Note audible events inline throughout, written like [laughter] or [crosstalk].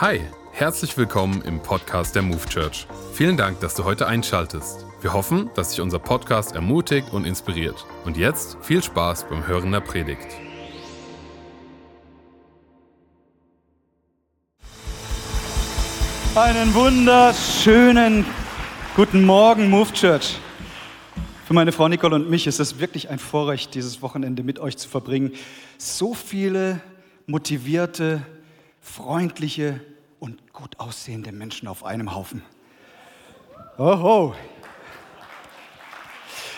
Hi, herzlich willkommen im Podcast der Move Church. Vielen Dank, dass du heute einschaltest. Wir hoffen, dass dich unser Podcast ermutigt und inspiriert. Und jetzt viel Spaß beim Hören der Predigt. Einen wunderschönen guten Morgen, Move Church. Für meine Frau Nicole und mich ist es wirklich ein Vorrecht, dieses Wochenende mit euch zu verbringen. So viele motivierte, freundliche und gut aussehende Menschen auf einem Haufen. Oho.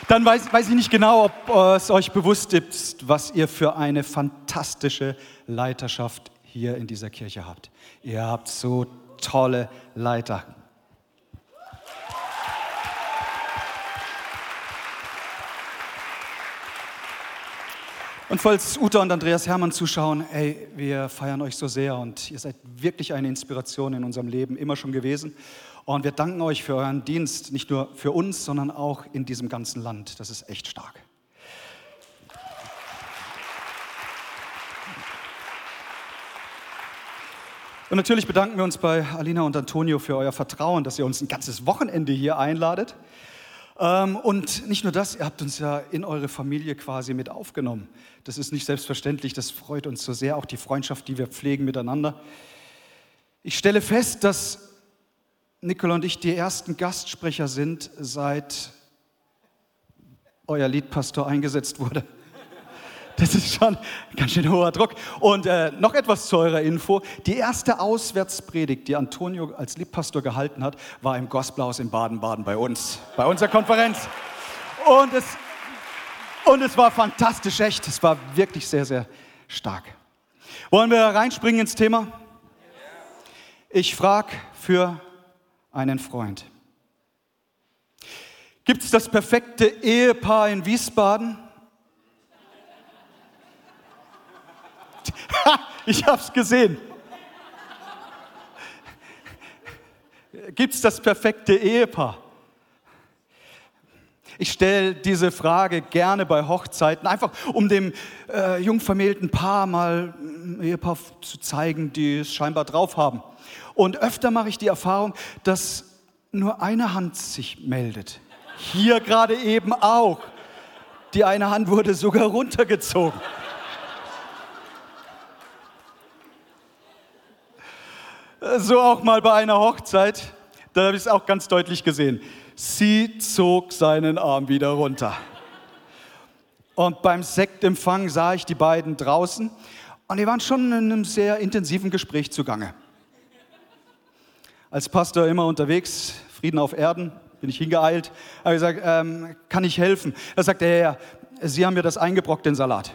Dann weiß, weiß ich nicht genau, ob es euch bewusst ist, was ihr für eine fantastische Leiterschaft hier in dieser Kirche habt. Ihr habt so tolle Leiter. Und falls Uta und Andreas Hermann zuschauen, ey, wir feiern euch so sehr und ihr seid wirklich eine Inspiration in unserem Leben, immer schon gewesen. Und wir danken euch für euren Dienst, nicht nur für uns, sondern auch in diesem ganzen Land. Das ist echt stark. Und natürlich bedanken wir uns bei Alina und Antonio für euer Vertrauen, dass ihr uns ein ganzes Wochenende hier einladet. Ähm, und nicht nur das, ihr habt uns ja in eure Familie quasi mit aufgenommen. Das ist nicht selbstverständlich, das freut uns so sehr, auch die Freundschaft, die wir pflegen miteinander. Ich stelle fest, dass Nicole und ich die ersten Gastsprecher sind, seit euer Liedpastor eingesetzt wurde. Das ist schon ganz schön hoher Druck. Und äh, noch etwas zu eurer Info. Die erste Auswärtspredigt, die Antonio als Liebpastor gehalten hat, war im Gospelhaus in Baden-Baden bei uns, bei unserer Konferenz. Und es, und es war fantastisch, echt. Es war wirklich sehr, sehr stark. Wollen wir reinspringen ins Thema? Ich frage für einen Freund. Gibt es das perfekte Ehepaar in Wiesbaden? [laughs] ich habe es gesehen. Gibt es das perfekte Ehepaar? Ich stelle diese Frage gerne bei Hochzeiten, einfach um dem äh, jungvermählten Paar mal ein Ehepaar zu zeigen, die es scheinbar drauf haben. Und öfter mache ich die Erfahrung, dass nur eine Hand sich meldet. Hier gerade eben auch. Die eine Hand wurde sogar runtergezogen. So auch mal bei einer Hochzeit, da habe ich es auch ganz deutlich gesehen. Sie zog seinen Arm wieder runter. Und beim Sektempfang sah ich die beiden draußen und die waren schon in einem sehr intensiven Gespräch zugange. Als Pastor immer unterwegs, Frieden auf Erden, bin ich hingeeilt, habe gesagt, ähm, kann ich helfen? Da sagt er, ja, ja, Sie haben mir das eingebrockt, den Salat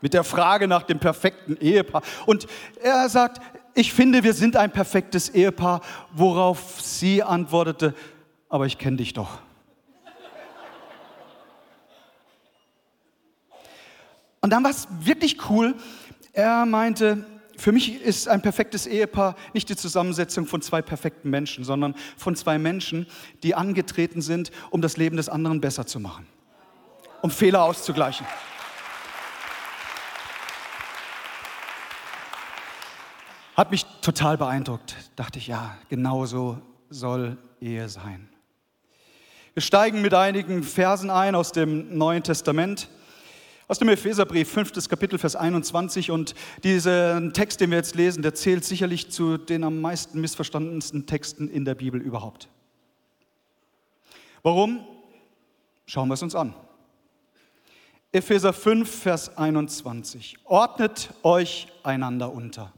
mit der Frage nach dem perfekten Ehepaar. Und er sagt, ich finde, wir sind ein perfektes Ehepaar, worauf sie antwortete, aber ich kenne dich doch. Und dann war es wirklich cool. Er meinte, für mich ist ein perfektes Ehepaar nicht die Zusammensetzung von zwei perfekten Menschen, sondern von zwei Menschen, die angetreten sind, um das Leben des anderen besser zu machen, um Fehler auszugleichen. Hat mich total beeindruckt. Dachte ich, ja, genau so soll Ehe sein. Wir steigen mit einigen Versen ein aus dem Neuen Testament, aus dem Epheserbrief, 5. Kapitel, Vers 21. Und diesen Text, den wir jetzt lesen, der zählt sicherlich zu den am meisten missverstandensten Texten in der Bibel überhaupt. Warum? Schauen wir es uns an. Epheser 5, Vers 21. Ordnet euch einander unter.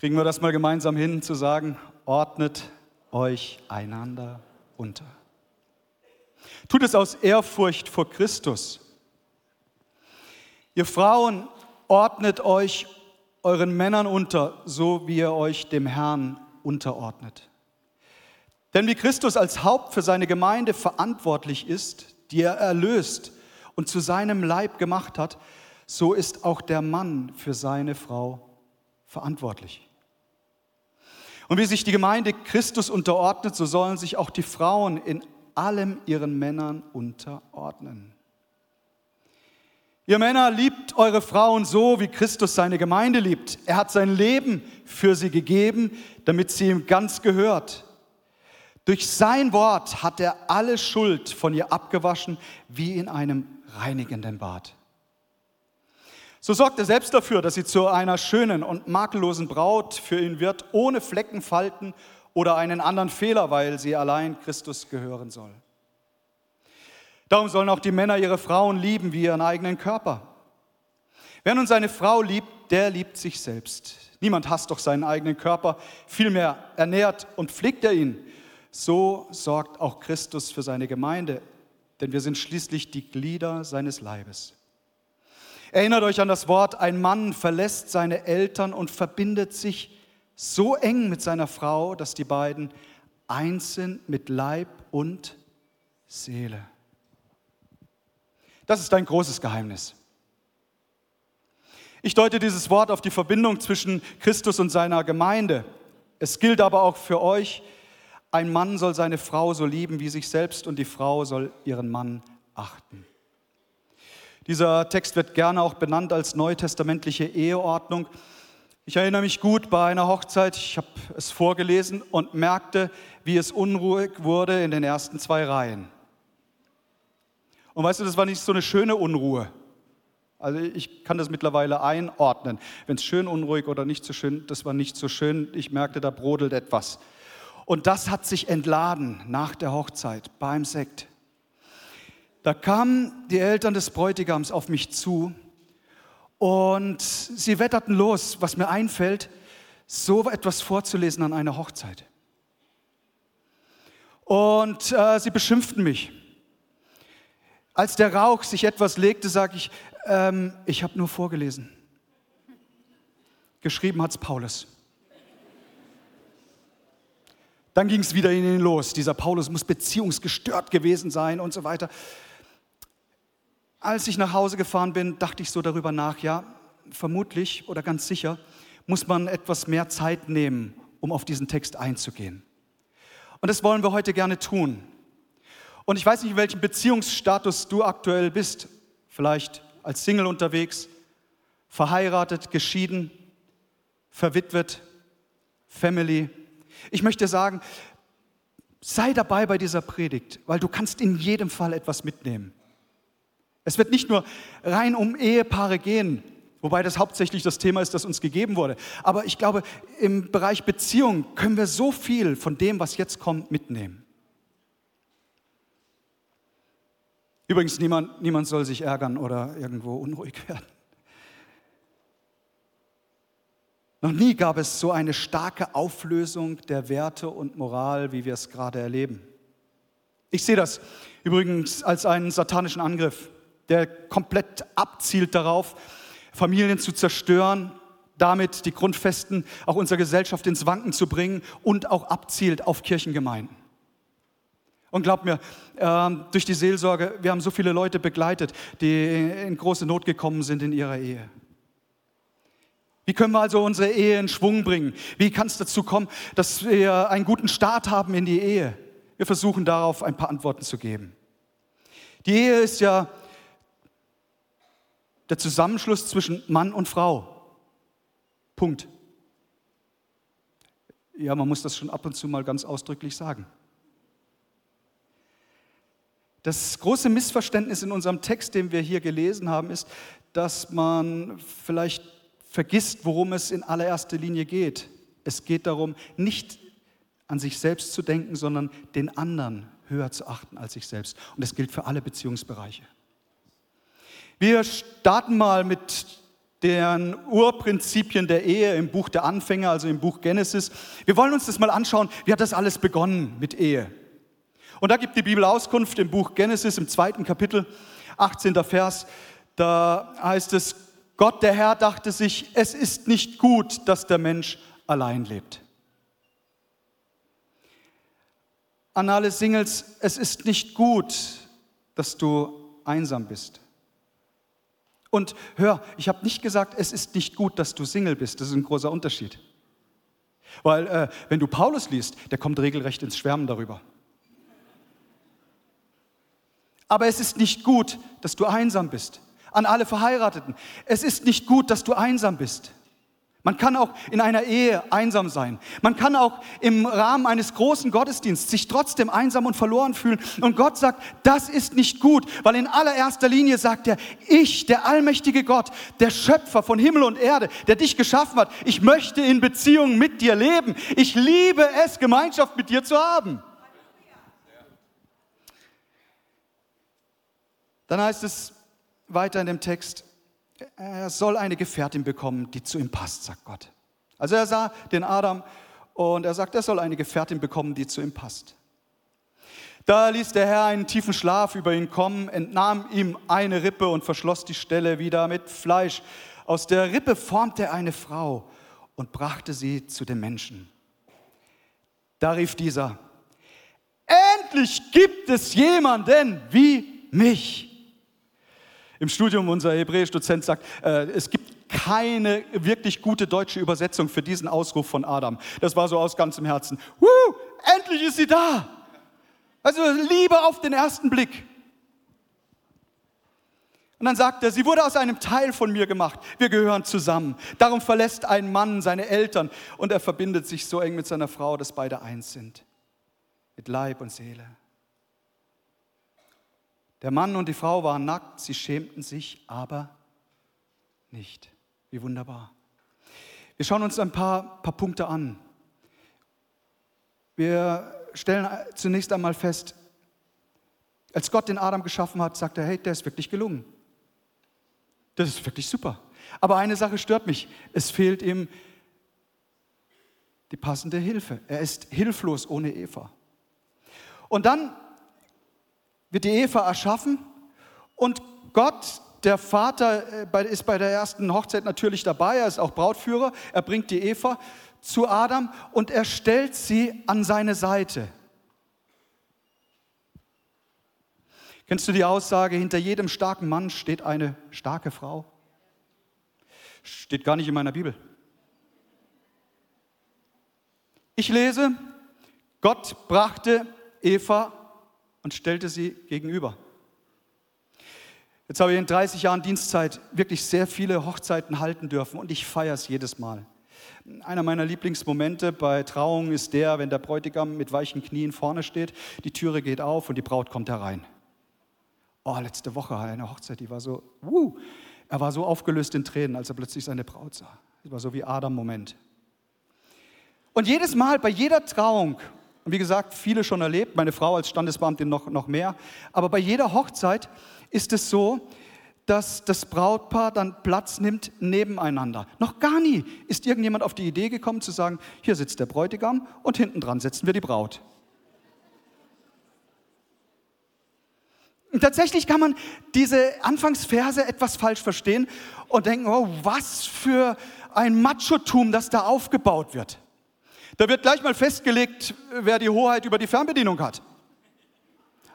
Kriegen wir das mal gemeinsam hin zu sagen, ordnet euch einander unter. Tut es aus Ehrfurcht vor Christus. Ihr Frauen, ordnet euch euren Männern unter, so wie ihr euch dem Herrn unterordnet. Denn wie Christus als Haupt für seine Gemeinde verantwortlich ist, die er erlöst und zu seinem Leib gemacht hat, so ist auch der Mann für seine Frau verantwortlich. Und wie sich die Gemeinde Christus unterordnet, so sollen sich auch die Frauen in allem ihren Männern unterordnen. Ihr Männer liebt eure Frauen so, wie Christus seine Gemeinde liebt. Er hat sein Leben für sie gegeben, damit sie ihm ganz gehört. Durch sein Wort hat er alle Schuld von ihr abgewaschen, wie in einem reinigenden Bad. So sorgt er selbst dafür, dass sie zu einer schönen und makellosen Braut für ihn wird, ohne Flecken, Falten oder einen anderen Fehler, weil sie allein Christus gehören soll. Darum sollen auch die Männer ihre Frauen lieben wie ihren eigenen Körper. Wer nun seine Frau liebt, der liebt sich selbst. Niemand hasst doch seinen eigenen Körper, vielmehr ernährt und pflegt er ihn. So sorgt auch Christus für seine Gemeinde, denn wir sind schließlich die Glieder seines Leibes. Erinnert euch an das Wort, ein Mann verlässt seine Eltern und verbindet sich so eng mit seiner Frau, dass die beiden eins sind mit Leib und Seele. Das ist ein großes Geheimnis. Ich deute dieses Wort auf die Verbindung zwischen Christus und seiner Gemeinde. Es gilt aber auch für euch, ein Mann soll seine Frau so lieben wie sich selbst und die Frau soll ihren Mann achten. Dieser Text wird gerne auch benannt als neutestamentliche Eheordnung. Ich erinnere mich gut bei einer Hochzeit, ich habe es vorgelesen und merkte, wie es unruhig wurde in den ersten zwei Reihen. Und weißt du, das war nicht so eine schöne Unruhe. Also ich kann das mittlerweile einordnen. Wenn es schön unruhig oder nicht so schön, das war nicht so schön. Ich merkte, da brodelt etwas. Und das hat sich entladen nach der Hochzeit beim Sekt. Da kamen die Eltern des Bräutigams auf mich zu und sie wetterten los, was mir einfällt, so etwas vorzulesen an einer Hochzeit. Und äh, sie beschimpften mich. Als der Rauch sich etwas legte, sage ich, ähm, ich habe nur vorgelesen. Geschrieben hat es Paulus. Dann ging es wieder in ihn los. Dieser Paulus muss beziehungsgestört gewesen sein und so weiter. Als ich nach Hause gefahren bin, dachte ich so darüber nach, ja, vermutlich oder ganz sicher muss man etwas mehr Zeit nehmen, um auf diesen Text einzugehen. Und das wollen wir heute gerne tun. Und ich weiß nicht, in welchem Beziehungsstatus du aktuell bist. Vielleicht als Single unterwegs, verheiratet, geschieden, verwitwet, Family. Ich möchte sagen, sei dabei bei dieser Predigt, weil du kannst in jedem Fall etwas mitnehmen. Es wird nicht nur rein um Ehepaare gehen, wobei das hauptsächlich das Thema ist, das uns gegeben wurde. Aber ich glaube, im Bereich Beziehung können wir so viel von dem, was jetzt kommt, mitnehmen. Übrigens, niemand, niemand soll sich ärgern oder irgendwo unruhig [laughs] werden. Noch nie gab es so eine starke Auflösung der Werte und Moral, wie wir es gerade erleben. Ich sehe das übrigens als einen satanischen Angriff der komplett abzielt darauf, Familien zu zerstören, damit die Grundfesten auch unserer Gesellschaft ins Wanken zu bringen und auch abzielt auf Kirchengemeinden. Und glaubt mir, ähm, durch die Seelsorge, wir haben so viele Leute begleitet, die in große Not gekommen sind in ihrer Ehe. Wie können wir also unsere Ehe in Schwung bringen? Wie kann es dazu kommen, dass wir einen guten Start haben in die Ehe? Wir versuchen darauf ein paar Antworten zu geben. Die Ehe ist ja der Zusammenschluss zwischen Mann und Frau. Punkt. Ja, man muss das schon ab und zu mal ganz ausdrücklich sagen. Das große Missverständnis in unserem Text, den wir hier gelesen haben, ist, dass man vielleicht vergisst, worum es in allererster Linie geht. Es geht darum, nicht an sich selbst zu denken, sondern den anderen höher zu achten als sich selbst. Und das gilt für alle Beziehungsbereiche. Wir starten mal mit den Urprinzipien der Ehe im Buch der Anfänge, also im Buch Genesis. Wir wollen uns das mal anschauen, wie hat das alles begonnen mit Ehe? Und da gibt die Bibel Auskunft im Buch Genesis im zweiten Kapitel, 18. Vers. Da heißt es, Gott der Herr dachte sich, es ist nicht gut, dass der Mensch allein lebt. An alle Singles, es ist nicht gut, dass du einsam bist. Und hör, ich habe nicht gesagt, es ist nicht gut, dass du Single bist. Das ist ein großer Unterschied. Weil äh, wenn du Paulus liest, der kommt regelrecht ins Schwärmen darüber. Aber es ist nicht gut, dass du einsam bist. an alle Verheirateten. Es ist nicht gut, dass du einsam bist. Man kann auch in einer Ehe einsam sein. Man kann auch im Rahmen eines großen Gottesdienstes sich trotzdem einsam und verloren fühlen. Und Gott sagt, das ist nicht gut, weil in allererster Linie sagt er, ich, der allmächtige Gott, der Schöpfer von Himmel und Erde, der dich geschaffen hat, ich möchte in Beziehung mit dir leben. Ich liebe es, Gemeinschaft mit dir zu haben. Dann heißt es weiter in dem Text, er soll eine Gefährtin bekommen, die zu ihm passt, sagt Gott. Also er sah den Adam und er sagt, er soll eine Gefährtin bekommen, die zu ihm passt. Da ließ der Herr einen tiefen Schlaf über ihn kommen, entnahm ihm eine Rippe und verschloss die Stelle wieder mit Fleisch. Aus der Rippe formte er eine Frau und brachte sie zu den Menschen. Da rief dieser, endlich gibt es jemanden wie mich. Im Studium unser Hebräisch-Dozent sagt, äh, es gibt keine wirklich gute deutsche Übersetzung für diesen Ausruf von Adam. Das war so aus ganzem Herzen. Woo, endlich ist sie da. Also Liebe auf den ersten Blick. Und dann sagt er, sie wurde aus einem Teil von mir gemacht. Wir gehören zusammen. Darum verlässt ein Mann seine Eltern und er verbindet sich so eng mit seiner Frau, dass beide eins sind. Mit Leib und Seele. Der Mann und die Frau waren nackt, sie schämten sich aber nicht. Wie wunderbar. Wir schauen uns ein paar, paar Punkte an. Wir stellen zunächst einmal fest, als Gott den Adam geschaffen hat, sagt er, hey, der ist wirklich gelungen. Das ist wirklich super. Aber eine Sache stört mich. Es fehlt ihm die passende Hilfe. Er ist hilflos ohne Eva. Und dann wird die Eva erschaffen und Gott, der Vater, äh, ist bei der ersten Hochzeit natürlich dabei, er ist auch Brautführer, er bringt die Eva zu Adam und er stellt sie an seine Seite. Kennst du die Aussage, hinter jedem starken Mann steht eine starke Frau? Steht gar nicht in meiner Bibel. Ich lese, Gott brachte Eva und stellte sie gegenüber. Jetzt habe ich in 30 Jahren Dienstzeit wirklich sehr viele Hochzeiten halten dürfen und ich feiere es jedes Mal. Einer meiner Lieblingsmomente bei Trauungen ist der, wenn der Bräutigam mit weichen Knien vorne steht, die Türe geht auf und die Braut kommt herein. Oh, letzte Woche eine Hochzeit, die war so, uh, er war so aufgelöst in Tränen, als er plötzlich seine Braut sah. Das war so wie Adam-Moment. Und jedes Mal bei jeder Trauung wie gesagt, viele schon erlebt, meine Frau als Standesbeamtin noch, noch mehr. Aber bei jeder Hochzeit ist es so, dass das Brautpaar dann Platz nimmt nebeneinander. Noch gar nie ist irgendjemand auf die Idee gekommen zu sagen, hier sitzt der Bräutigam und hinten dran setzen wir die Braut. Und tatsächlich kann man diese Anfangsverse etwas falsch verstehen und denken, oh, was für ein Machotum, das da aufgebaut wird. Da wird gleich mal festgelegt, wer die Hoheit über die Fernbedienung hat.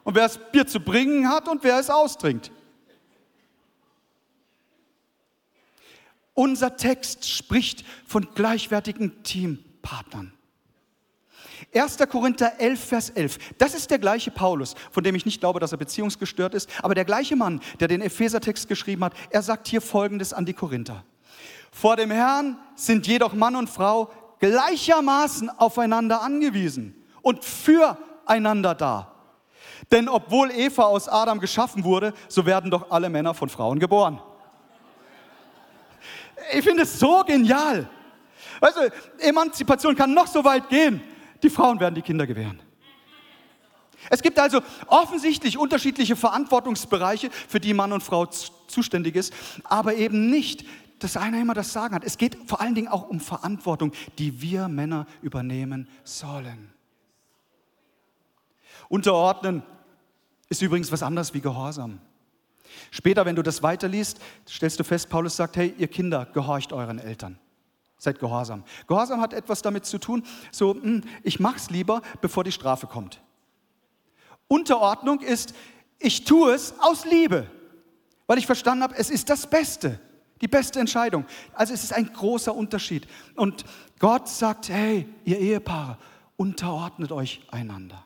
Und wer das Bier zu bringen hat und wer es austrinkt. Unser Text spricht von gleichwertigen Teampartnern. 1. Korinther 11, Vers 11. Das ist der gleiche Paulus, von dem ich nicht glaube, dass er beziehungsgestört ist, aber der gleiche Mann, der den Ephesertext geschrieben hat, er sagt hier Folgendes an die Korinther. Vor dem Herrn sind jedoch Mann und Frau gleichermaßen aufeinander angewiesen und füreinander da. Denn obwohl Eva aus Adam geschaffen wurde, so werden doch alle Männer von Frauen geboren. Ich finde es so genial. Du, Emanzipation kann noch so weit gehen. Die Frauen werden die Kinder gewähren. Es gibt also offensichtlich unterschiedliche Verantwortungsbereiche, für die Mann und Frau zuständig ist, aber eben nicht dass einer immer das Sagen hat. Es geht vor allen Dingen auch um Verantwortung, die wir Männer übernehmen sollen. Unterordnen ist übrigens was anderes wie Gehorsam. Später, wenn du das weiterliest, stellst du fest, Paulus sagt, hey, ihr Kinder, gehorcht euren Eltern. Seid gehorsam. Gehorsam hat etwas damit zu tun, so, hm, ich mach's lieber, bevor die Strafe kommt. Unterordnung ist, ich tue es aus Liebe, weil ich verstanden habe, es ist das Beste. Die beste Entscheidung. Also es ist ein großer Unterschied. Und Gott sagt, hey, ihr Ehepaare, unterordnet euch einander.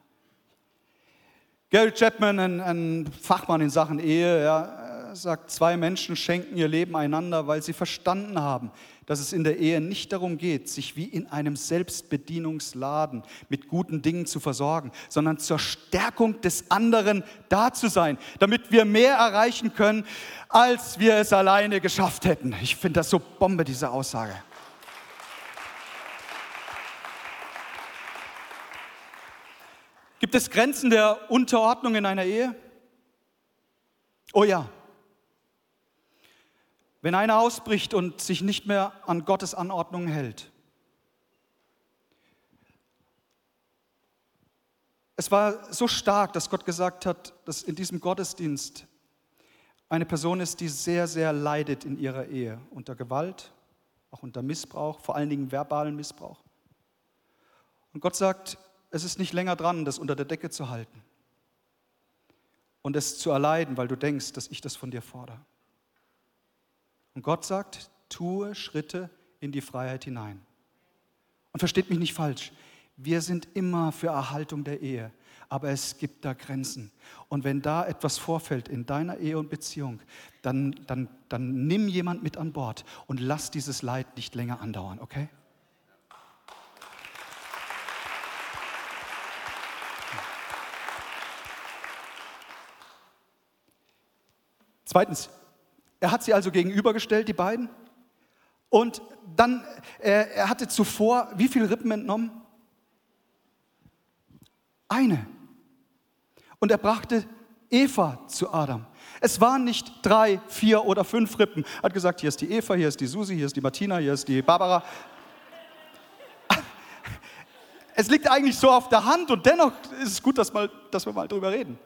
Gary Chapman, ein, ein Fachmann in Sachen Ehe, ja, sagt, zwei Menschen schenken ihr Leben einander, weil sie verstanden haben, dass es in der Ehe nicht darum geht, sich wie in einem Selbstbedienungsladen mit guten Dingen zu versorgen, sondern zur Stärkung des anderen da zu sein, damit wir mehr erreichen können, als wir es alleine geschafft hätten. Ich finde das so Bombe, diese Aussage. Gibt es Grenzen der Unterordnung in einer Ehe? Oh ja. Wenn einer ausbricht und sich nicht mehr an Gottes Anordnungen hält. Es war so stark, dass Gott gesagt hat, dass in diesem Gottesdienst eine Person ist, die sehr, sehr leidet in ihrer Ehe, unter Gewalt, auch unter Missbrauch, vor allen Dingen verbalen Missbrauch. Und Gott sagt, es ist nicht länger dran, das unter der Decke zu halten und es zu erleiden, weil du denkst, dass ich das von dir fordere. Und Gott sagt, tue Schritte in die Freiheit hinein. Und versteht mich nicht falsch, wir sind immer für Erhaltung der Ehe, aber es gibt da Grenzen. Und wenn da etwas vorfällt in deiner Ehe und Beziehung, dann, dann, dann nimm jemand mit an Bord und lass dieses Leid nicht länger andauern, okay? Zweitens, er hat sie also gegenübergestellt, die beiden. Und dann, er, er hatte zuvor wie viele Rippen entnommen? Eine. Und er brachte Eva zu Adam. Es waren nicht drei, vier oder fünf Rippen. Er hat gesagt, hier ist die Eva, hier ist die Susi, hier ist die Martina, hier ist die Barbara. Es liegt eigentlich so auf der Hand und dennoch ist es gut, dass, mal, dass wir mal drüber reden.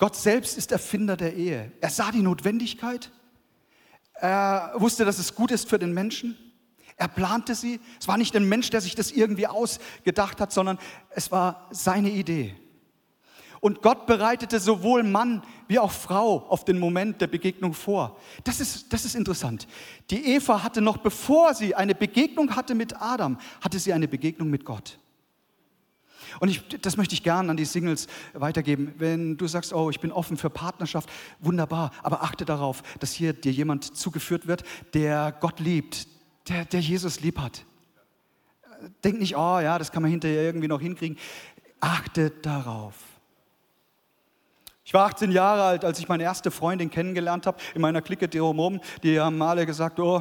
Gott selbst ist Erfinder der Ehe. Er sah die Notwendigkeit. Er wusste, dass es gut ist für den Menschen. Er plante sie. Es war nicht ein Mensch, der sich das irgendwie ausgedacht hat, sondern es war seine Idee. Und Gott bereitete sowohl Mann wie auch Frau auf den Moment der Begegnung vor. Das ist, das ist interessant. Die Eva hatte noch bevor sie eine Begegnung hatte mit Adam, hatte sie eine Begegnung mit Gott. Und ich, das möchte ich gerne an die Singles weitergeben. Wenn du sagst, oh, ich bin offen für Partnerschaft, wunderbar, aber achte darauf, dass hier dir jemand zugeführt wird, der Gott liebt, der, der Jesus lieb hat. Denk nicht, oh ja, das kann man hinterher irgendwie noch hinkriegen. Achte darauf. Ich war 18 Jahre alt, als ich meine erste Freundin kennengelernt habe, in meiner Clique drumherum. Die haben alle gesagt, oh,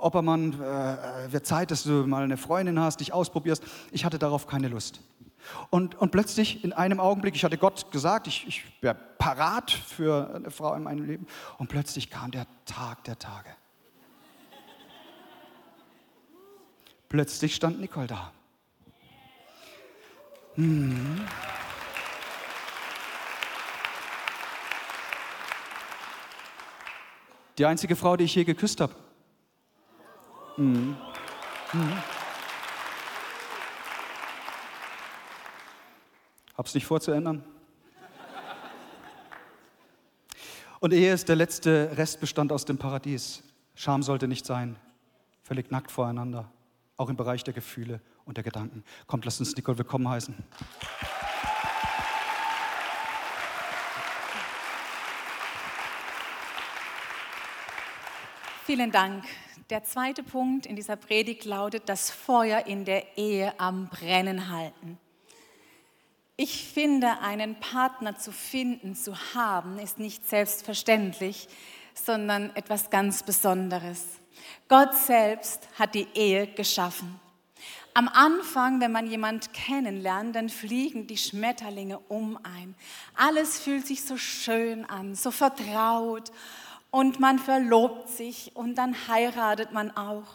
Oppermann, äh, wird Zeit, dass du mal eine Freundin hast, dich ausprobierst. Ich hatte darauf keine Lust. Und, und plötzlich in einem Augenblick, ich hatte Gott gesagt, ich, ich wäre parat für eine Frau in meinem Leben. Und plötzlich kam der Tag der Tage. Plötzlich stand Nicole da. Hm. Die einzige Frau, die ich je geküsst habe. Mhm. Mhm. Hab's nicht vor zu ändern. Und Ehe ist der letzte Restbestand aus dem Paradies. Scham sollte nicht sein. Völlig nackt voreinander. Auch im Bereich der Gefühle und der Gedanken. Kommt, lasst uns Nicole willkommen heißen. Vielen Dank. Der zweite Punkt in dieser Predigt lautet, das Feuer in der Ehe am Brennen halten. Ich finde, einen Partner zu finden, zu haben, ist nicht selbstverständlich, sondern etwas ganz Besonderes. Gott selbst hat die Ehe geschaffen. Am Anfang, wenn man jemand kennenlernt, dann fliegen die Schmetterlinge um ein. Alles fühlt sich so schön an, so vertraut und man verlobt sich und dann heiratet man auch.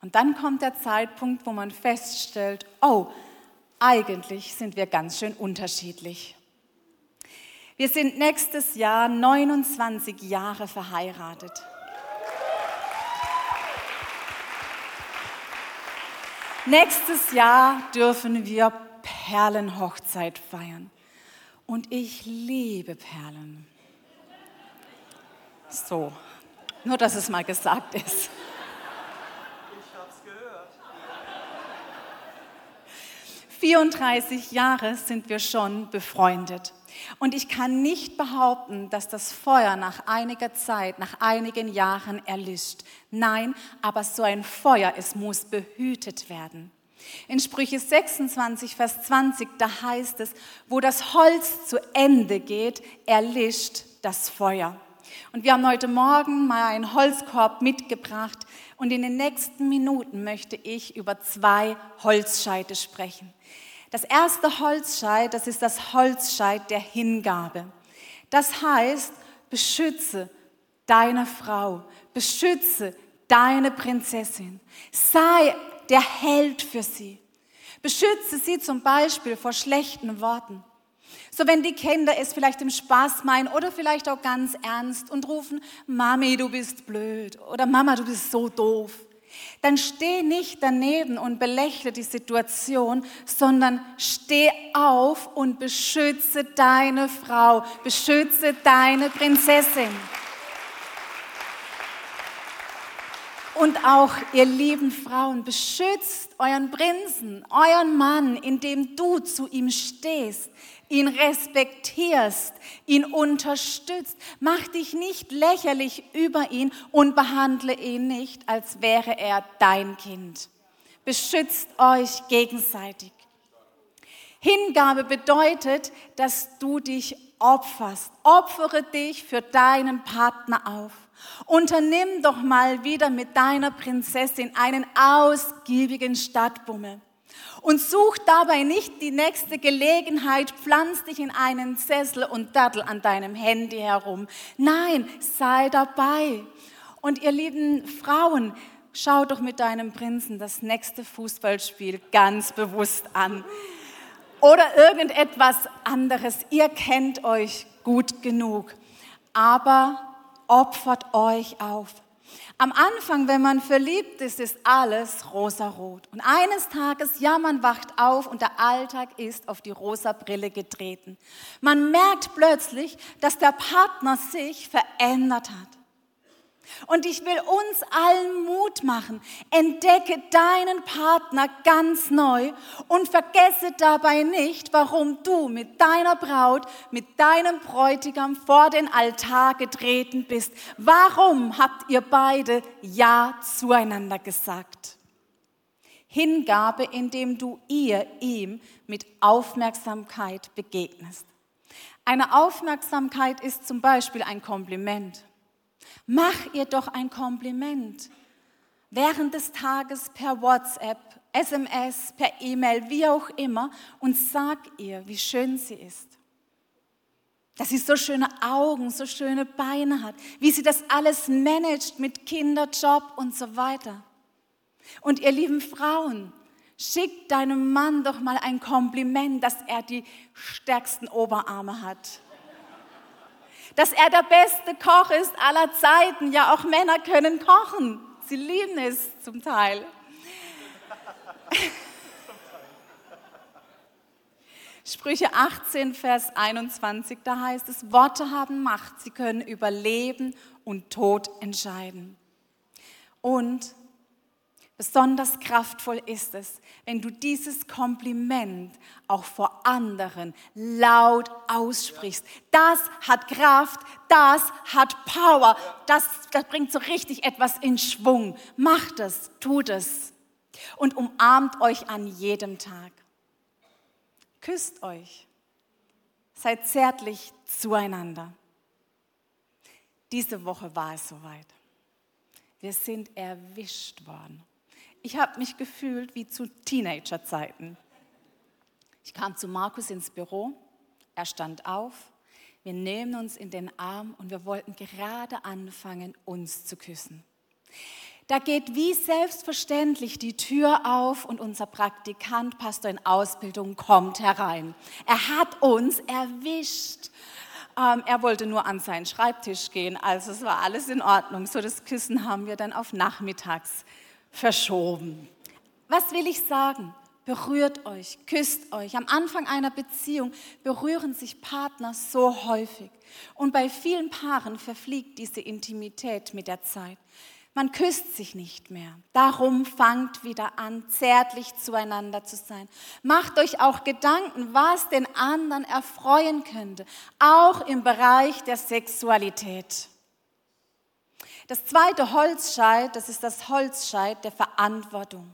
Und dann kommt der Zeitpunkt, wo man feststellt, oh, eigentlich sind wir ganz schön unterschiedlich. Wir sind nächstes Jahr 29 Jahre verheiratet. Nächstes Jahr dürfen wir Perlenhochzeit feiern. Und ich liebe Perlen. So, nur dass es mal gesagt ist. 34 Jahre sind wir schon befreundet. Und ich kann nicht behaupten, dass das Feuer nach einiger Zeit, nach einigen Jahren erlischt. Nein, aber so ein Feuer, es muss behütet werden. In Sprüche 26, Vers 20, da heißt es, wo das Holz zu Ende geht, erlischt das Feuer. Und wir haben heute Morgen mal einen Holzkorb mitgebracht und in den nächsten Minuten möchte ich über zwei Holzscheite sprechen. Das erste Holzscheit, das ist das Holzscheit der Hingabe. Das heißt, beschütze deine Frau, beschütze deine Prinzessin, sei der Held für sie. Beschütze sie zum Beispiel vor schlechten Worten. So wenn die Kinder es vielleicht im Spaß meinen oder vielleicht auch ganz ernst und rufen, Mami, du bist blöd oder Mama, du bist so doof dann steh nicht daneben und belächle die Situation, sondern steh auf und beschütze deine Frau, beschütze deine Prinzessin. Und auch ihr lieben Frauen, beschützt euren Prinzen, euren Mann, indem du zu ihm stehst, ihn respektierst, ihn unterstützt. Mach dich nicht lächerlich über ihn und behandle ihn nicht, als wäre er dein Kind. Beschützt euch gegenseitig. Hingabe bedeutet, dass du dich opferst. Opfere dich für deinen Partner auf. Unternimm doch mal wieder mit deiner Prinzessin einen ausgiebigen Stadtbummel. Und such dabei nicht die nächste Gelegenheit, pflanz dich in einen Sessel und dattel an deinem Handy herum. Nein, sei dabei. Und ihr lieben Frauen, schau doch mit deinem Prinzen das nächste Fußballspiel ganz bewusst an. Oder irgendetwas anderes. Ihr kennt euch gut genug. Aber opfert euch auf. Am Anfang, wenn man verliebt ist, ist alles rosarot. Und eines Tages, ja, man wacht auf und der Alltag ist auf die rosa Brille getreten. Man merkt plötzlich, dass der Partner sich verändert hat. Und ich will uns allen Mut machen. Entdecke deinen Partner ganz neu und vergesse dabei nicht, warum du mit deiner Braut, mit deinem Bräutigam vor den Altar getreten bist. Warum habt ihr beide Ja zueinander gesagt? Hingabe, indem du ihr, ihm mit Aufmerksamkeit begegnest. Eine Aufmerksamkeit ist zum Beispiel ein Kompliment. Mach ihr doch ein Kompliment. Während des Tages per WhatsApp, SMS, per E-Mail, wie auch immer, und sag ihr, wie schön sie ist. Dass sie so schöne Augen, so schöne Beine hat, wie sie das alles managt mit Kinderjob und so weiter. Und ihr lieben Frauen, schickt deinem Mann doch mal ein Kompliment, dass er die stärksten Oberarme hat dass er der beste Koch ist aller Zeiten. Ja, auch Männer können kochen. Sie lieben es zum Teil. [laughs] Sprüche 18, Vers 21, da heißt es, Worte haben Macht, sie können über Leben und Tod entscheiden. Und Besonders kraftvoll ist es, wenn du dieses Kompliment auch vor anderen laut aussprichst. Das hat Kraft, das hat Power, das, das bringt so richtig etwas in Schwung. Macht es, tut es und umarmt euch an jedem Tag. Küsst euch, seid zärtlich zueinander. Diese Woche war es soweit. Wir sind erwischt worden. Ich habe mich gefühlt wie zu Teenagerzeiten. Ich kam zu Markus ins Büro, er stand auf, wir nehmen uns in den Arm und wir wollten gerade anfangen, uns zu küssen. Da geht wie selbstverständlich die Tür auf und unser Praktikant, Pastor in Ausbildung, kommt herein. Er hat uns erwischt. Ähm, er wollte nur an seinen Schreibtisch gehen, also es war alles in Ordnung. So das Küssen haben wir dann auf nachmittags verschoben. Was will ich sagen? Berührt euch, küsst euch. Am Anfang einer Beziehung berühren sich Partner so häufig. Und bei vielen Paaren verfliegt diese Intimität mit der Zeit. Man küsst sich nicht mehr. Darum fangt wieder an, zärtlich zueinander zu sein. Macht euch auch Gedanken, was den anderen erfreuen könnte, auch im Bereich der Sexualität. Das zweite Holzscheit, das ist das Holzscheit der Verantwortung.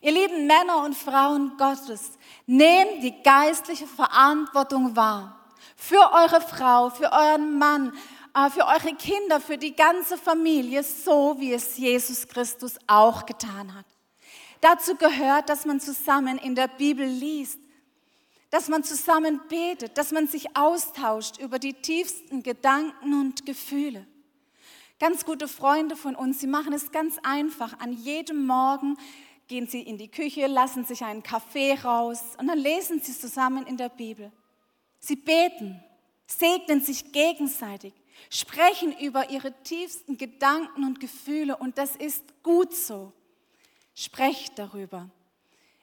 Ihr lieben Männer und Frauen Gottes, nehmt die geistliche Verantwortung wahr. Für eure Frau, für euren Mann, äh, für eure Kinder, für die ganze Familie, so wie es Jesus Christus auch getan hat. Dazu gehört, dass man zusammen in der Bibel liest, dass man zusammen betet, dass man sich austauscht über die tiefsten Gedanken und Gefühle. Ganz gute Freunde von uns, sie machen es ganz einfach. An jedem Morgen gehen sie in die Küche, lassen sich einen Kaffee raus und dann lesen sie zusammen in der Bibel. Sie beten, segnen sich gegenseitig sprechen über ihre tiefsten Gedanken und Gefühle und das ist gut so. Sprecht darüber.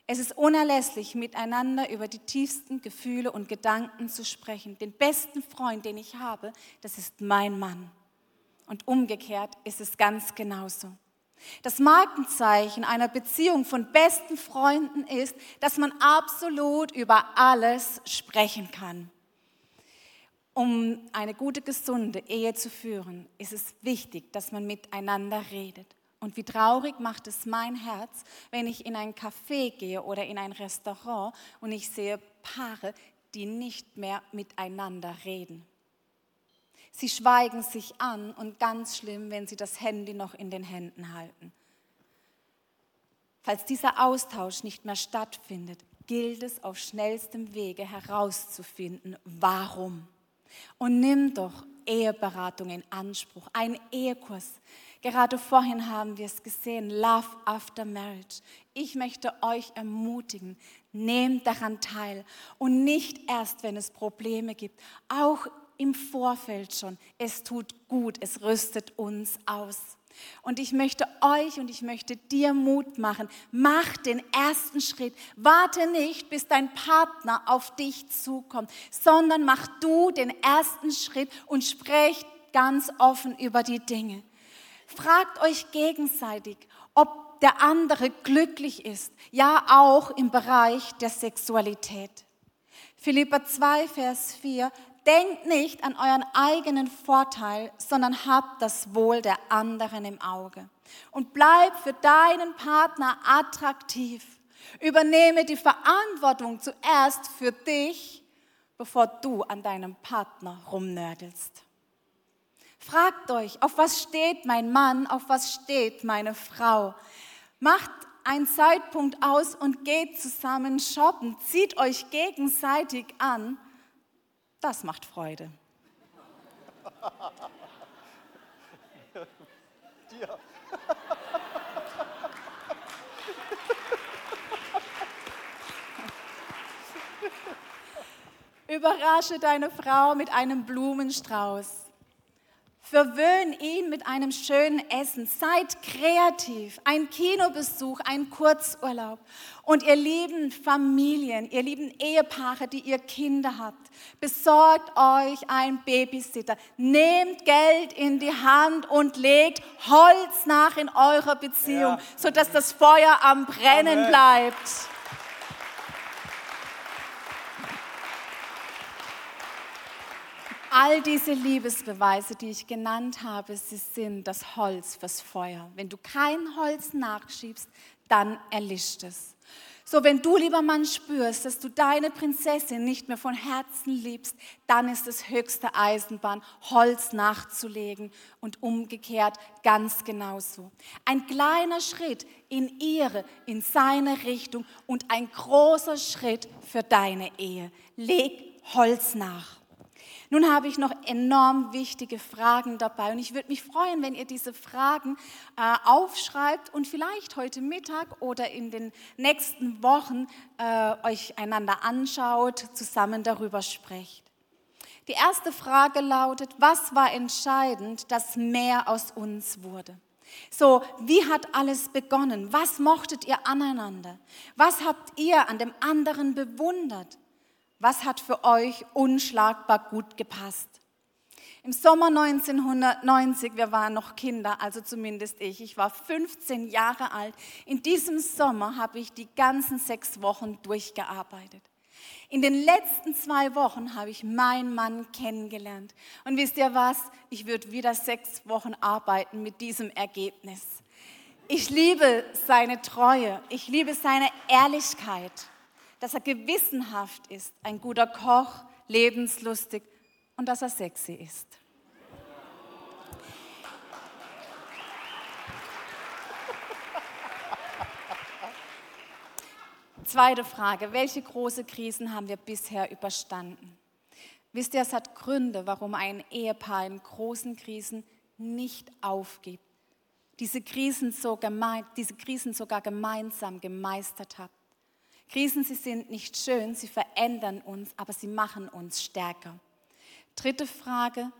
Es ist unerlässlich, miteinander über die tiefsten Gefühle und Gedanken zu sprechen. Den besten Freund, den ich habe, das ist mein Mann. Und umgekehrt ist es ganz genauso. Das Markenzeichen einer Beziehung von besten Freunden ist, dass man absolut über alles sprechen kann. Um eine gute, gesunde Ehe zu führen, ist es wichtig, dass man miteinander redet. Und wie traurig macht es mein Herz, wenn ich in ein Café gehe oder in ein Restaurant und ich sehe Paare, die nicht mehr miteinander reden. Sie schweigen sich an und ganz schlimm, wenn sie das Handy noch in den Händen halten. Falls dieser Austausch nicht mehr stattfindet, gilt es auf schnellstem Wege herauszufinden, warum. Und nimm doch Eheberatung in Anspruch, einen Ehekurs. Gerade vorhin haben wir es gesehen, Love After Marriage. Ich möchte euch ermutigen, nehmt daran teil und nicht erst, wenn es Probleme gibt, auch im Vorfeld schon. Es tut gut, es rüstet uns aus. Und ich möchte euch und ich möchte dir Mut machen. Mach den ersten Schritt. Warte nicht, bis dein Partner auf dich zukommt, sondern mach du den ersten Schritt und sprech ganz offen über die Dinge. Fragt euch gegenseitig, ob der andere glücklich ist. Ja, auch im Bereich der Sexualität. Philippa 2, Vers 4. Denkt nicht an euren eigenen Vorteil, sondern habt das Wohl der anderen im Auge. Und bleib für deinen Partner attraktiv. Übernehme die Verantwortung zuerst für dich, bevor du an deinem Partner rumnörgelst. Fragt euch, auf was steht mein Mann, auf was steht meine Frau. Macht einen Zeitpunkt aus und geht zusammen shoppen. Zieht euch gegenseitig an das macht Freude. Dir. Überrasche deine Frau mit einem Blumenstrauß. Verwöhn ihn mit einem schönen Essen. Seid kreativ. Ein Kinobesuch, ein Kurzurlaub. Und ihr lieben Familien, ihr lieben Ehepaare, die ihr Kinder habt, besorgt euch einen Babysitter. Nehmt Geld in die Hand und legt Holz nach in eurer Beziehung, ja. sodass das Feuer am Brennen Amen. bleibt. All diese Liebesbeweise, die ich genannt habe, sie sind das Holz fürs Feuer. Wenn du kein Holz nachschiebst, dann erlischt es. So, wenn du, lieber Mann, spürst, dass du deine Prinzessin nicht mehr von Herzen liebst, dann ist es höchste Eisenbahn, Holz nachzulegen und umgekehrt ganz genauso. Ein kleiner Schritt in ihre, in seine Richtung und ein großer Schritt für deine Ehe. Leg Holz nach. Nun habe ich noch enorm wichtige Fragen dabei und ich würde mich freuen, wenn ihr diese Fragen äh, aufschreibt und vielleicht heute Mittag oder in den nächsten Wochen äh, euch einander anschaut, zusammen darüber sprecht. Die erste Frage lautet, was war entscheidend, dass mehr aus uns wurde? So, wie hat alles begonnen? Was mochtet ihr aneinander? Was habt ihr an dem anderen bewundert? Was hat für euch unschlagbar gut gepasst? Im Sommer 1990, wir waren noch Kinder, also zumindest ich, ich war 15 Jahre alt. In diesem Sommer habe ich die ganzen sechs Wochen durchgearbeitet. In den letzten zwei Wochen habe ich meinen Mann kennengelernt. Und wisst ihr was? Ich würde wieder sechs Wochen arbeiten mit diesem Ergebnis. Ich liebe seine Treue. Ich liebe seine Ehrlichkeit, dass er gewissenhaft ist, ein guter Koch, lebenslustig und dass er sexy ist. Zweite Frage, welche große Krisen haben wir bisher überstanden? Wisst ihr, es hat Gründe, warum ein Ehepaar in großen Krisen nicht aufgibt. Diese Krisen, so gemein, diese Krisen sogar gemeinsam gemeistert hat. Krisen, sie sind nicht schön, sie verändern uns, aber sie machen uns stärker. Dritte Frage,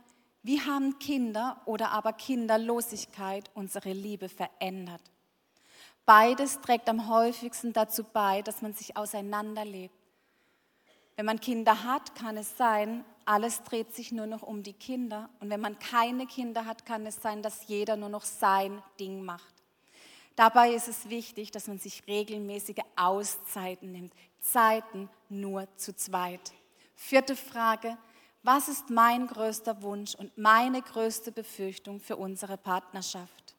wie haben Kinder oder aber Kinderlosigkeit unsere Liebe verändert? Beides trägt am häufigsten dazu bei, dass man sich auseinanderlebt. Wenn man Kinder hat, kann es sein, alles dreht sich nur noch um die Kinder. Und wenn man keine Kinder hat, kann es sein, dass jeder nur noch sein Ding macht. Dabei ist es wichtig, dass man sich regelmäßige Auszeiten nimmt. Zeiten nur zu zweit. Vierte Frage, was ist mein größter Wunsch und meine größte Befürchtung für unsere Partnerschaft?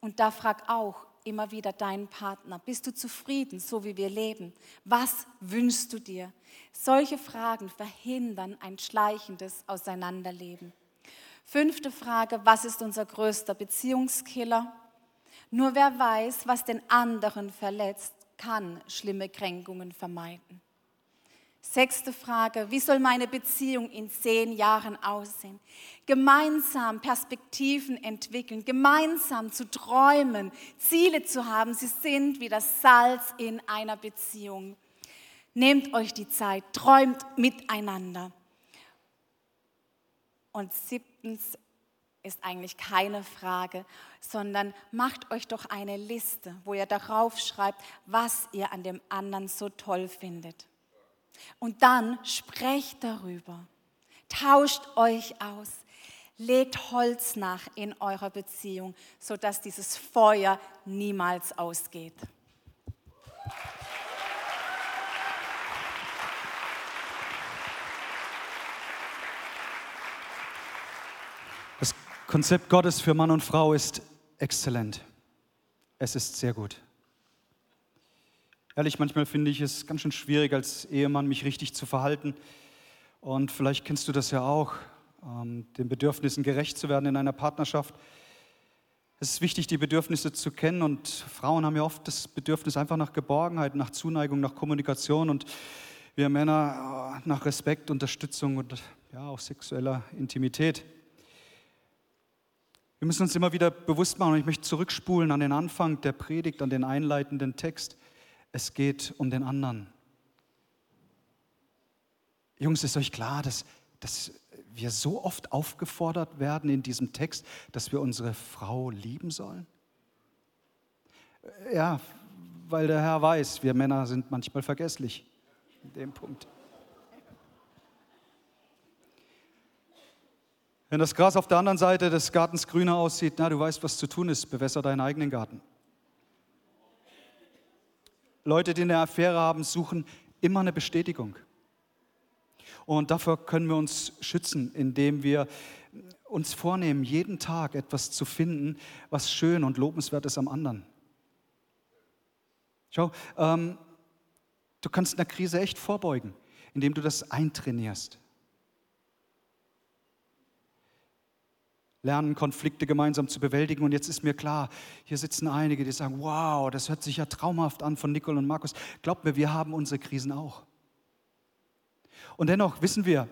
Und da frag auch immer wieder deinen Partner, bist du zufrieden, so wie wir leben? Was wünschst du dir? Solche Fragen verhindern ein schleichendes Auseinanderleben. Fünfte Frage, was ist unser größter Beziehungskiller? Nur wer weiß, was den anderen verletzt, kann schlimme Kränkungen vermeiden. Sechste Frage, wie soll meine Beziehung in zehn Jahren aussehen? Gemeinsam Perspektiven entwickeln, gemeinsam zu träumen, Ziele zu haben. Sie sind wie das Salz in einer Beziehung. Nehmt euch die Zeit, träumt miteinander. Und siebtens ist eigentlich keine Frage, sondern macht euch doch eine Liste, wo ihr darauf schreibt, was ihr an dem anderen so toll findet. Und dann sprecht darüber. Tauscht euch aus. Legt Holz nach in eurer Beziehung, sodass dieses Feuer niemals ausgeht. Das Konzept Gottes für Mann und Frau ist exzellent. Es ist sehr gut. Ehrlich, manchmal finde ich es ganz schön schwierig, als Ehemann mich richtig zu verhalten. Und vielleicht kennst du das ja auch, ähm, den Bedürfnissen gerecht zu werden in einer Partnerschaft. Es ist wichtig, die Bedürfnisse zu kennen und Frauen haben ja oft das Bedürfnis einfach nach Geborgenheit, nach Zuneigung, nach Kommunikation und wir Männer äh, nach Respekt, Unterstützung und ja, auch sexueller Intimität. Wir müssen uns immer wieder bewusst machen, und ich möchte zurückspulen an den Anfang der Predigt, an den einleitenden Text. Es geht um den anderen. Jungs, ist euch klar, dass, dass wir so oft aufgefordert werden in diesem Text, dass wir unsere Frau lieben sollen? Ja, weil der Herr weiß, wir Männer sind manchmal vergesslich in dem Punkt. Wenn das Gras auf der anderen Seite des Gartens grüner aussieht, na, du weißt, was zu tun ist, bewässer deinen eigenen Garten. Leute, die eine Affäre haben, suchen immer eine Bestätigung. Und dafür können wir uns schützen, indem wir uns vornehmen, jeden Tag etwas zu finden, was schön und lobenswert ist am anderen. Schau, ähm, du kannst einer Krise echt vorbeugen, indem du das eintrainierst. Lernen, Konflikte gemeinsam zu bewältigen. Und jetzt ist mir klar, hier sitzen einige, die sagen, wow, das hört sich ja traumhaft an von Nicole und Markus. Glaubt mir, wir haben unsere Krisen auch. Und dennoch wissen wir,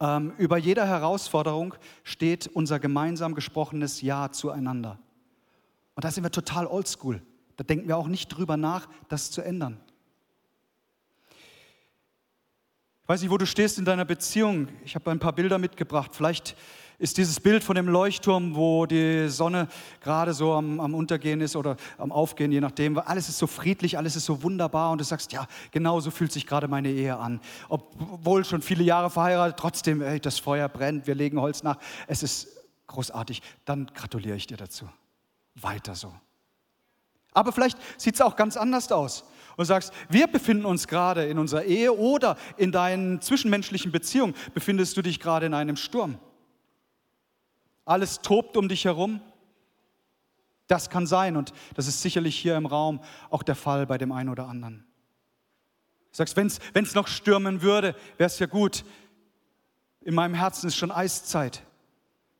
ähm, über jeder Herausforderung steht unser gemeinsam gesprochenes Ja zueinander. Und da sind wir total oldschool. Da denken wir auch nicht drüber nach, das zu ändern. Ich weiß nicht, wo du stehst in deiner Beziehung. Ich habe ein paar Bilder mitgebracht. Vielleicht ist dieses Bild von dem Leuchtturm, wo die Sonne gerade so am, am, Untergehen ist oder am Aufgehen, je nachdem. Alles ist so friedlich, alles ist so wunderbar und du sagst, ja, genau so fühlt sich gerade meine Ehe an. Obwohl schon viele Jahre verheiratet, trotzdem, ey, das Feuer brennt, wir legen Holz nach. Es ist großartig. Dann gratuliere ich dir dazu. Weiter so. Aber vielleicht sieht es auch ganz anders aus und sagst, wir befinden uns gerade in unserer Ehe oder in deinen zwischenmenschlichen Beziehungen befindest du dich gerade in einem Sturm. Alles tobt um dich herum. Das kann sein und das ist sicherlich hier im Raum auch der Fall bei dem einen oder anderen. Du sagst, wenn es noch stürmen würde, wäre es ja gut. In meinem Herzen ist schon Eiszeit.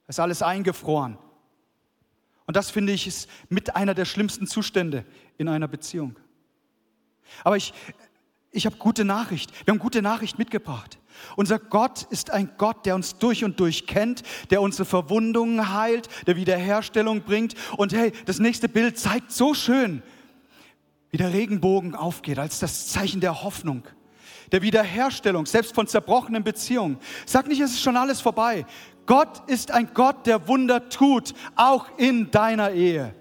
Es ist alles eingefroren. Und das finde ich ist mit einer der schlimmsten Zustände in einer Beziehung. Aber ich, ich habe gute Nachricht. Wir haben gute Nachricht mitgebracht. Unser Gott ist ein Gott, der uns durch und durch kennt, der unsere Verwundungen heilt, der Wiederherstellung bringt. Und hey, das nächste Bild zeigt so schön, wie der Regenbogen aufgeht als das Zeichen der Hoffnung, der Wiederherstellung, selbst von zerbrochenen Beziehungen. Sag nicht, es ist schon alles vorbei. Gott ist ein Gott, der Wunder tut, auch in deiner Ehe.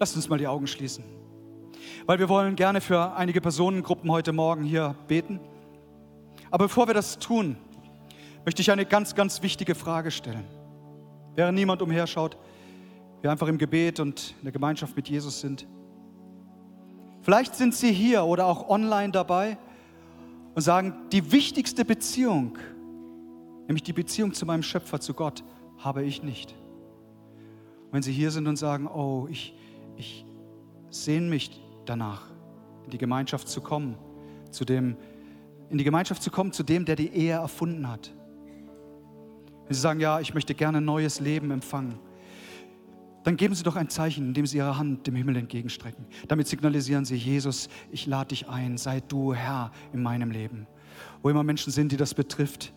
Lasst uns mal die Augen schließen. Weil wir wollen gerne für einige Personengruppen heute Morgen hier beten. Aber bevor wir das tun, möchte ich eine ganz, ganz wichtige Frage stellen. Während niemand umherschaut, wir einfach im Gebet und in der Gemeinschaft mit Jesus sind. Vielleicht sind Sie hier oder auch online dabei und sagen, die wichtigste Beziehung, nämlich die Beziehung zu meinem Schöpfer, zu Gott, habe ich nicht. Und wenn Sie hier sind und sagen, oh, ich, ich sehne mich danach, in die Gemeinschaft zu kommen, zu dem, in die Gemeinschaft zu kommen, zu dem, der die Ehe erfunden hat. Wenn Sie sagen, ja, ich möchte gerne ein neues Leben empfangen, dann geben Sie doch ein Zeichen, indem Sie Ihre Hand dem Himmel entgegenstrecken. Damit signalisieren Sie, Jesus, ich lade dich ein, sei du Herr in meinem Leben. Wo immer Menschen sind, die das betrifft,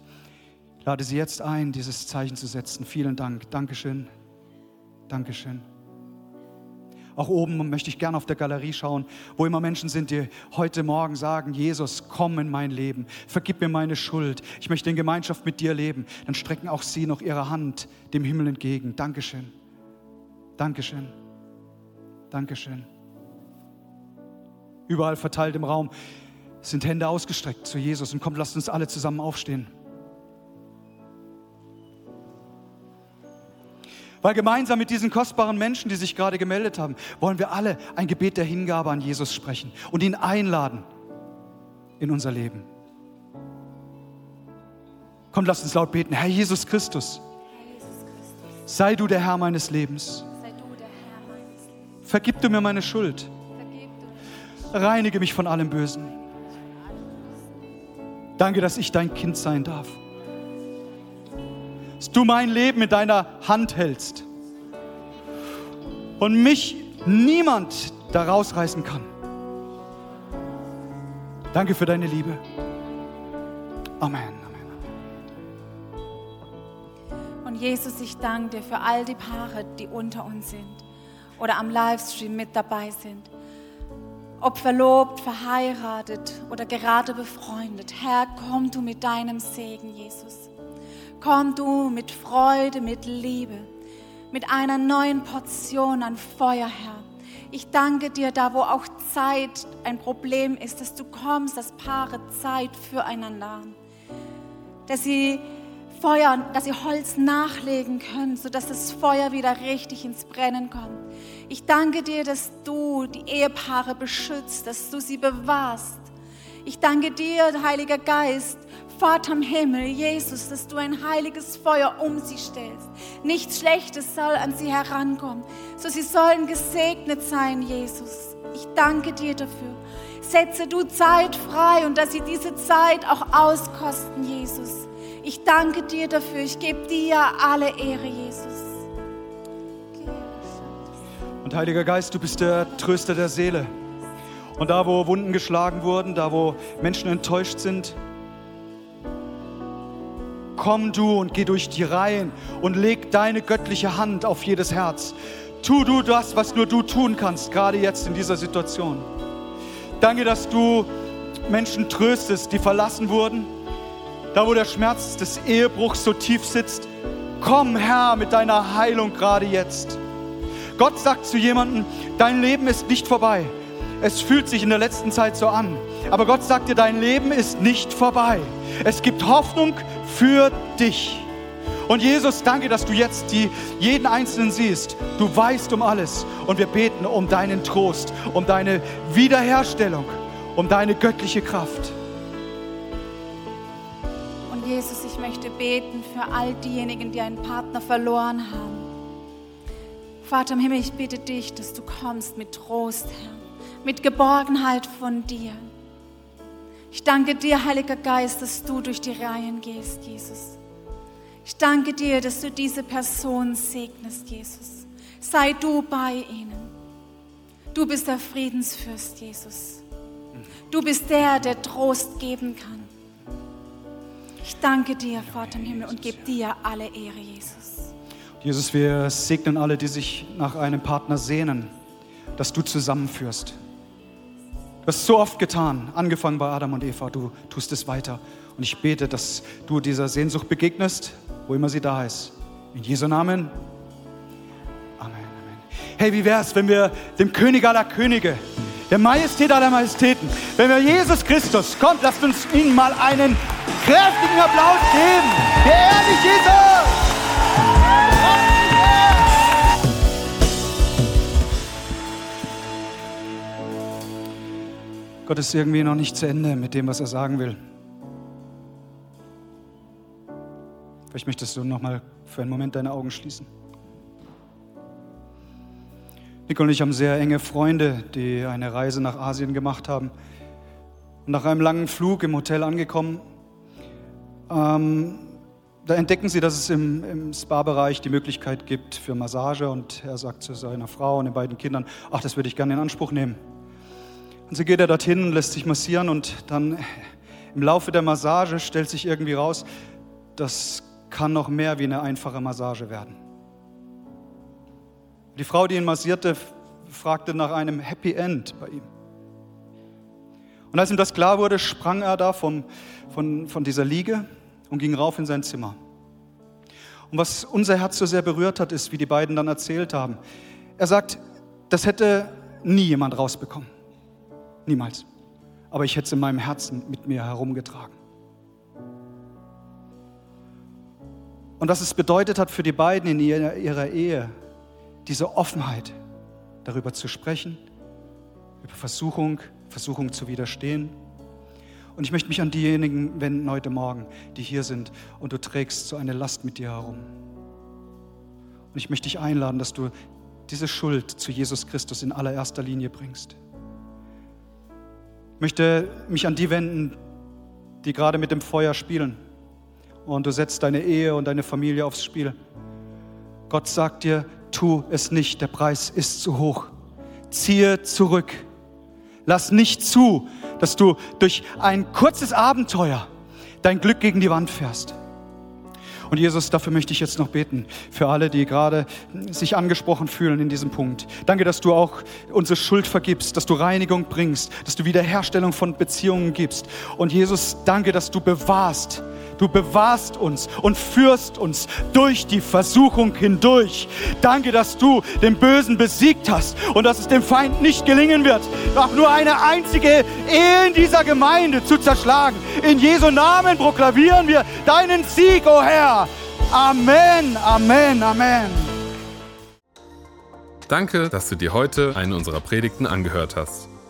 lade sie jetzt ein, dieses Zeichen zu setzen. Vielen Dank. Dankeschön. Dankeschön. Auch oben möchte ich gerne auf der Galerie schauen, wo immer Menschen sind, die heute Morgen sagen, Jesus, komm in mein Leben, vergib mir meine Schuld, ich möchte in Gemeinschaft mit dir leben. Dann strecken auch sie noch ihre Hand dem Himmel entgegen. Dankeschön. Dankeschön. Dankeschön. Überall verteilt im Raum sind Hände ausgestreckt zu Jesus und kommt, lasst uns alle zusammen aufstehen. Weil gemeinsam mit diesen kostbaren Menschen, die sich gerade gemeldet haben, wollen wir alle ein Gebet der Hingabe an Jesus sprechen und ihn einladen in unser Leben. Komm, lass uns laut beten. Herr Jesus Christus, sei du der Herr meines Lebens. Vergib du mir meine Schuld. Reinige mich von allem Bösen. Danke, dass ich dein Kind sein darf dass du mein Leben in deiner Hand hältst und mich niemand da rausreißen kann. Danke für deine Liebe. Amen. Und Jesus, ich danke dir für all die Paare, die unter uns sind oder am Livestream mit dabei sind. Ob verlobt, verheiratet oder gerade befreundet. Herr, komm du mit deinem Segen, Jesus. Komm du mit Freude, mit Liebe, mit einer neuen Portion an Feuer, Herr. Ich danke dir da, wo auch Zeit ein Problem ist, dass du kommst, dass Paare Zeit füreinander haben. Dass sie Feuer, dass sie Holz nachlegen können, sodass das Feuer wieder richtig ins Brennen kommt. Ich danke dir, dass du die Ehepaare beschützt, dass du sie bewahrst. Ich danke dir, Heiliger Geist, Vater im Himmel, Jesus, dass du ein heiliges Feuer um sie stellst. Nichts Schlechtes soll an sie herankommen. So sie sollen gesegnet sein, Jesus. Ich danke dir dafür. Setze du Zeit frei und dass sie diese Zeit auch auskosten, Jesus. Ich danke dir dafür. Ich gebe dir alle Ehre, Jesus. Und Heiliger Geist, du bist der Tröster der Seele. Und da, wo Wunden geschlagen wurden, da, wo Menschen enttäuscht sind, komm du und geh durch die Reihen und leg deine göttliche Hand auf jedes Herz. Tu du das, was nur du tun kannst, gerade jetzt in dieser Situation. Danke, dass du Menschen tröstest, die verlassen wurden. Da, wo der Schmerz des Ehebruchs so tief sitzt. Komm, Herr, mit deiner Heilung gerade jetzt. Gott sagt zu jemandem, dein Leben ist nicht vorbei. Es fühlt sich in der letzten Zeit so an. Aber Gott sagt dir, dein Leben ist nicht vorbei. Es gibt Hoffnung für dich. Und Jesus, danke, dass du jetzt die, jeden Einzelnen siehst. Du weißt um alles. Und wir beten um deinen Trost, um deine Wiederherstellung, um deine göttliche Kraft. Und Jesus, ich möchte beten für all diejenigen, die einen Partner verloren haben. Vater im Himmel, ich bitte dich, dass du kommst mit Trost, Herr, mit Geborgenheit von dir. Ich danke dir, Heiliger Geist, dass du durch die Reihen gehst, Jesus. Ich danke dir, dass du diese Person segnest, Jesus. Sei du bei ihnen. Du bist der Friedensfürst, Jesus. Du bist der, der Trost geben kann. Ich danke dir, Vater im Himmel, und gebe dir alle Ehre, Jesus. Jesus, wir segnen alle, die sich nach einem Partner sehnen, dass du zusammenführst. Hast so oft getan, angefangen bei Adam und Eva, du tust es weiter. Und ich bete, dass du dieser Sehnsucht begegnest, wo immer sie da ist. In Jesu Namen. Amen, Amen. Hey, wie wäre es, wenn wir dem König aller Könige, der Majestät aller Majestäten, wenn wir Jesus Christus, kommt, lasst uns ihm mal einen kräftigen Applaus geben. Der ehrlich Jesus! Gott ist irgendwie noch nicht zu Ende mit dem, was er sagen will. Vielleicht möchtest du noch mal für einen Moment deine Augen schließen. Nicole und ich haben sehr enge Freunde, die eine Reise nach Asien gemacht haben. Und nach einem langen Flug im Hotel angekommen, ähm, da entdecken sie, dass es im, im Spa-Bereich die Möglichkeit gibt für Massage. Und er sagt zu seiner Frau und den beiden Kindern, ach, das würde ich gerne in Anspruch nehmen. Und so geht er dorthin und lässt sich massieren und dann im Laufe der Massage stellt sich irgendwie raus, dass kann noch mehr wie eine einfache Massage werden. Die Frau, die ihn massierte, fragte nach einem Happy End bei ihm. Und als ihm das klar wurde, sprang er da vom, von, von dieser Liege und ging rauf in sein Zimmer. Und was unser Herz so sehr berührt hat, ist, wie die beiden dann erzählt haben. Er sagt, das hätte nie jemand rausbekommen. Niemals. Aber ich hätte es in meinem Herzen mit mir herumgetragen. Und was es bedeutet hat für die beiden in ihrer, ihrer Ehe, diese Offenheit, darüber zu sprechen, über Versuchung, Versuchung zu widerstehen. Und ich möchte mich an diejenigen wenden heute Morgen, die hier sind und du trägst so eine Last mit dir herum. Und ich möchte dich einladen, dass du diese Schuld zu Jesus Christus in allererster Linie bringst. Möchte mich an die wenden, die gerade mit dem Feuer spielen und du setzt deine Ehe und deine Familie aufs Spiel. Gott sagt dir, tu es nicht, der Preis ist zu hoch. Ziehe zurück. Lass nicht zu, dass du durch ein kurzes Abenteuer dein Glück gegen die Wand fährst. Und Jesus, dafür möchte ich jetzt noch beten, für alle, die gerade sich angesprochen fühlen in diesem Punkt. Danke, dass du auch unsere Schuld vergibst, dass du Reinigung bringst, dass du Wiederherstellung von Beziehungen gibst. Und Jesus, danke, dass du bewahrst, Du bewahrst uns und führst uns durch die Versuchung hindurch. Danke, dass du den Bösen besiegt hast und dass es dem Feind nicht gelingen wird, auch nur eine einzige Ehe in dieser Gemeinde zu zerschlagen. In Jesu Namen proklamieren wir deinen Sieg, o oh Herr. Amen, Amen, Amen. Danke, dass du dir heute eine unserer Predigten angehört hast.